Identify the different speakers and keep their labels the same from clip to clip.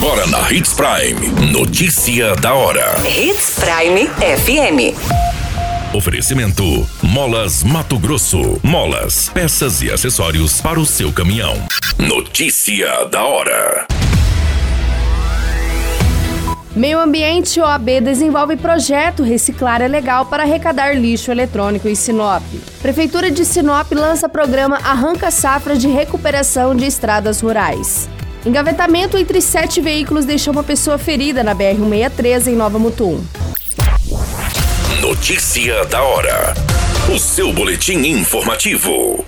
Speaker 1: Agora na Hits Prime. Notícia da hora.
Speaker 2: Hits Prime FM.
Speaker 1: Oferecimento: Molas Mato Grosso. Molas, peças e acessórios para o seu caminhão. Notícia da hora.
Speaker 3: Meio Ambiente OAB desenvolve projeto Reciclar é Legal para arrecadar lixo eletrônico em Sinop. Prefeitura de Sinop lança programa Arranca Safra de Recuperação de Estradas Rurais. Engavetamento entre sete veículos deixou uma pessoa ferida na BR-163 em Nova Mutum.
Speaker 1: Notícia da hora. O seu boletim informativo.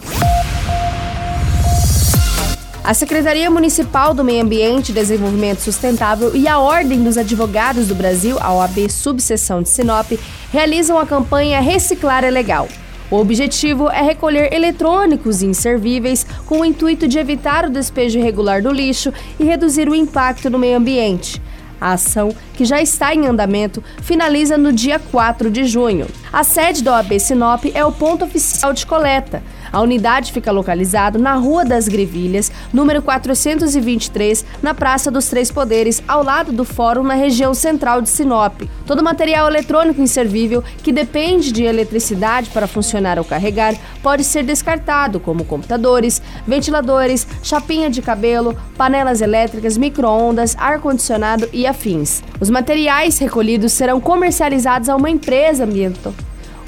Speaker 3: A Secretaria Municipal do Meio Ambiente e Desenvolvimento Sustentável e a Ordem dos Advogados do Brasil, a OAB Subseção de Sinop, realizam a campanha Reciclar é Legal. O objetivo é recolher eletrônicos inservíveis com o intuito de evitar o despejo irregular do lixo e reduzir o impacto no meio ambiente. A ação, que já está em andamento, finaliza no dia 4 de junho. A sede da OAB Sinop é o ponto oficial de coleta. A unidade fica localizada na Rua das Grevilhas, número 423, na Praça dos Três Poderes, ao lado do Fórum, na região central de Sinop. Todo material eletrônico inservível que depende de eletricidade para funcionar ou carregar pode ser descartado, como computadores, ventiladores, chapinha de cabelo, panelas elétricas, micro-ondas, ar-condicionado e afins. Os materiais recolhidos serão comercializados a uma empresa ambiental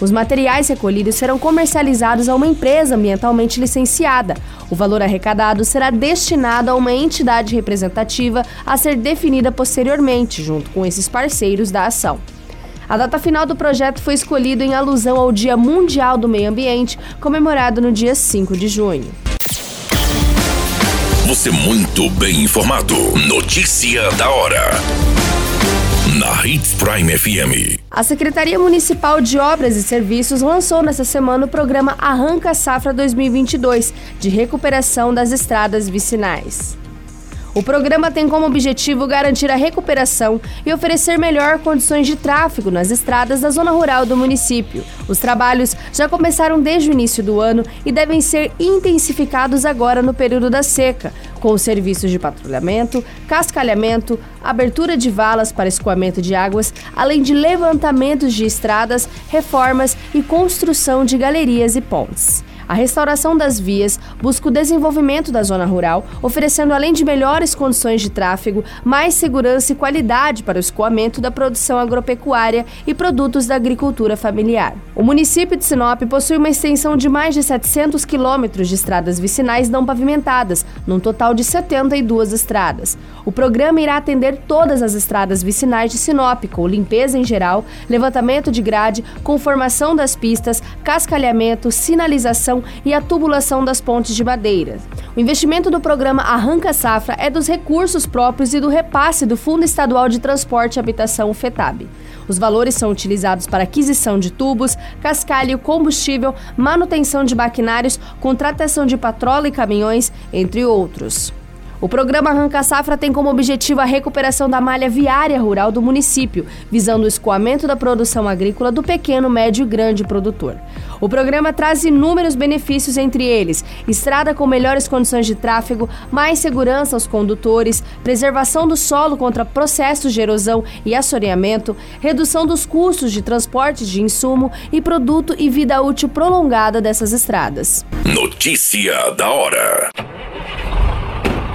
Speaker 3: os materiais recolhidos serão comercializados a uma empresa ambientalmente licenciada. O valor arrecadado será destinado a uma entidade representativa a ser definida posteriormente, junto com esses parceiros da ação. A data final do projeto foi escolhida em alusão ao Dia Mundial do Meio Ambiente, comemorado no dia 5 de junho.
Speaker 1: Você muito bem informado. Notícia da hora na Hits Prime FM.
Speaker 3: A Secretaria Municipal de Obras e Serviços lançou nesta semana o programa Arranca Safra 2022, de recuperação das estradas vicinais. O programa tem como objetivo garantir a recuperação e oferecer melhor condições de tráfego nas estradas da zona rural do município. Os trabalhos já começaram desde o início do ano e devem ser intensificados agora no período da seca, com os serviços de patrulhamento, cascalhamento, abertura de valas para escoamento de águas, além de levantamentos de estradas, reformas e construção de galerias e pontes. A restauração das vias busca o desenvolvimento da zona rural, oferecendo além de melhores condições de tráfego, mais segurança e qualidade para o escoamento da produção agropecuária e produtos da agricultura familiar. O município de Sinop possui uma extensão de mais de 700 quilômetros de estradas vicinais não pavimentadas, num total de 72 estradas. O programa irá atender todas as estradas vicinais de Sinop, com limpeza em geral, levantamento de grade, conformação das pistas, cascalhamento, sinalização e a tubulação das pontes de madeira. O investimento do programa Arranca Safra é dos recursos próprios e do repasse do Fundo Estadual de Transporte e Habitação, FETAB. Os valores são utilizados para aquisição de tubos, cascalho, combustível, manutenção de maquinários, contratação de patrola e caminhões, entre outros. O programa Arranca Safra tem como objetivo a recuperação da malha viária rural do município, visando o escoamento da produção agrícola do pequeno, médio e grande produtor. O programa traz inúmeros benefícios, entre eles estrada com melhores condições de tráfego, mais segurança aos condutores, preservação do solo contra processos de erosão e assoreamento, redução dos custos de transporte de insumo e produto e vida útil prolongada dessas estradas.
Speaker 1: Notícia da hora.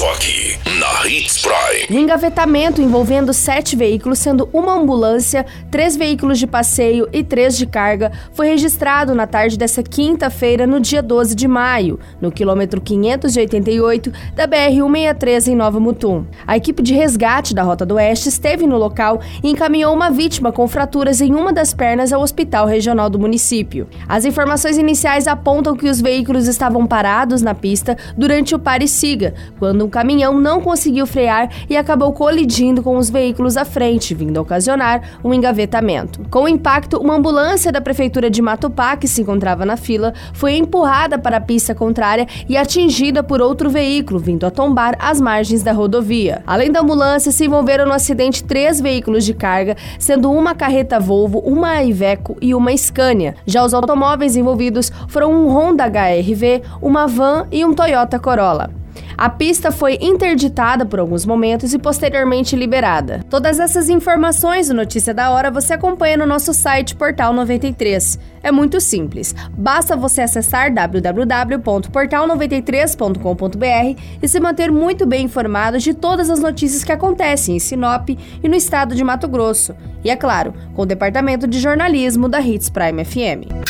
Speaker 1: Só aqui, na Hits Prime.
Speaker 3: Um engavetamento envolvendo sete veículos, sendo uma ambulância, três veículos de passeio e três de carga, foi registrado na tarde dessa quinta-feira, no dia 12 de maio, no quilômetro 588 da BR-163 em Nova Mutum. A equipe de resgate da Rota do Oeste esteve no local e encaminhou uma vítima com fraturas em uma das pernas ao Hospital Regional do município. As informações iniciais apontam que os veículos estavam parados na pista durante o pare-siga, quando caminhão não conseguiu frear e acabou colidindo com os veículos à frente, vindo a ocasionar um engavetamento. Com o impacto, uma ambulância da prefeitura de Matupá, que se encontrava na fila, foi empurrada para a pista contrária e atingida por outro veículo, vindo a tombar às margens da rodovia. Além da ambulância, se envolveram no acidente três veículos de carga, sendo uma carreta Volvo, uma Iveco e uma Scania. Já os automóveis envolvidos foram um Honda HRV, uma van e um Toyota Corolla. A pista foi interditada por alguns momentos e posteriormente liberada. Todas essas informações do Notícia da Hora você acompanha no nosso site Portal 93. É muito simples. Basta você acessar www.portal93.com.br e se manter muito bem informado de todas as notícias que acontecem em Sinop e no estado de Mato Grosso. E é claro, com o departamento de jornalismo da Hits Prime FM.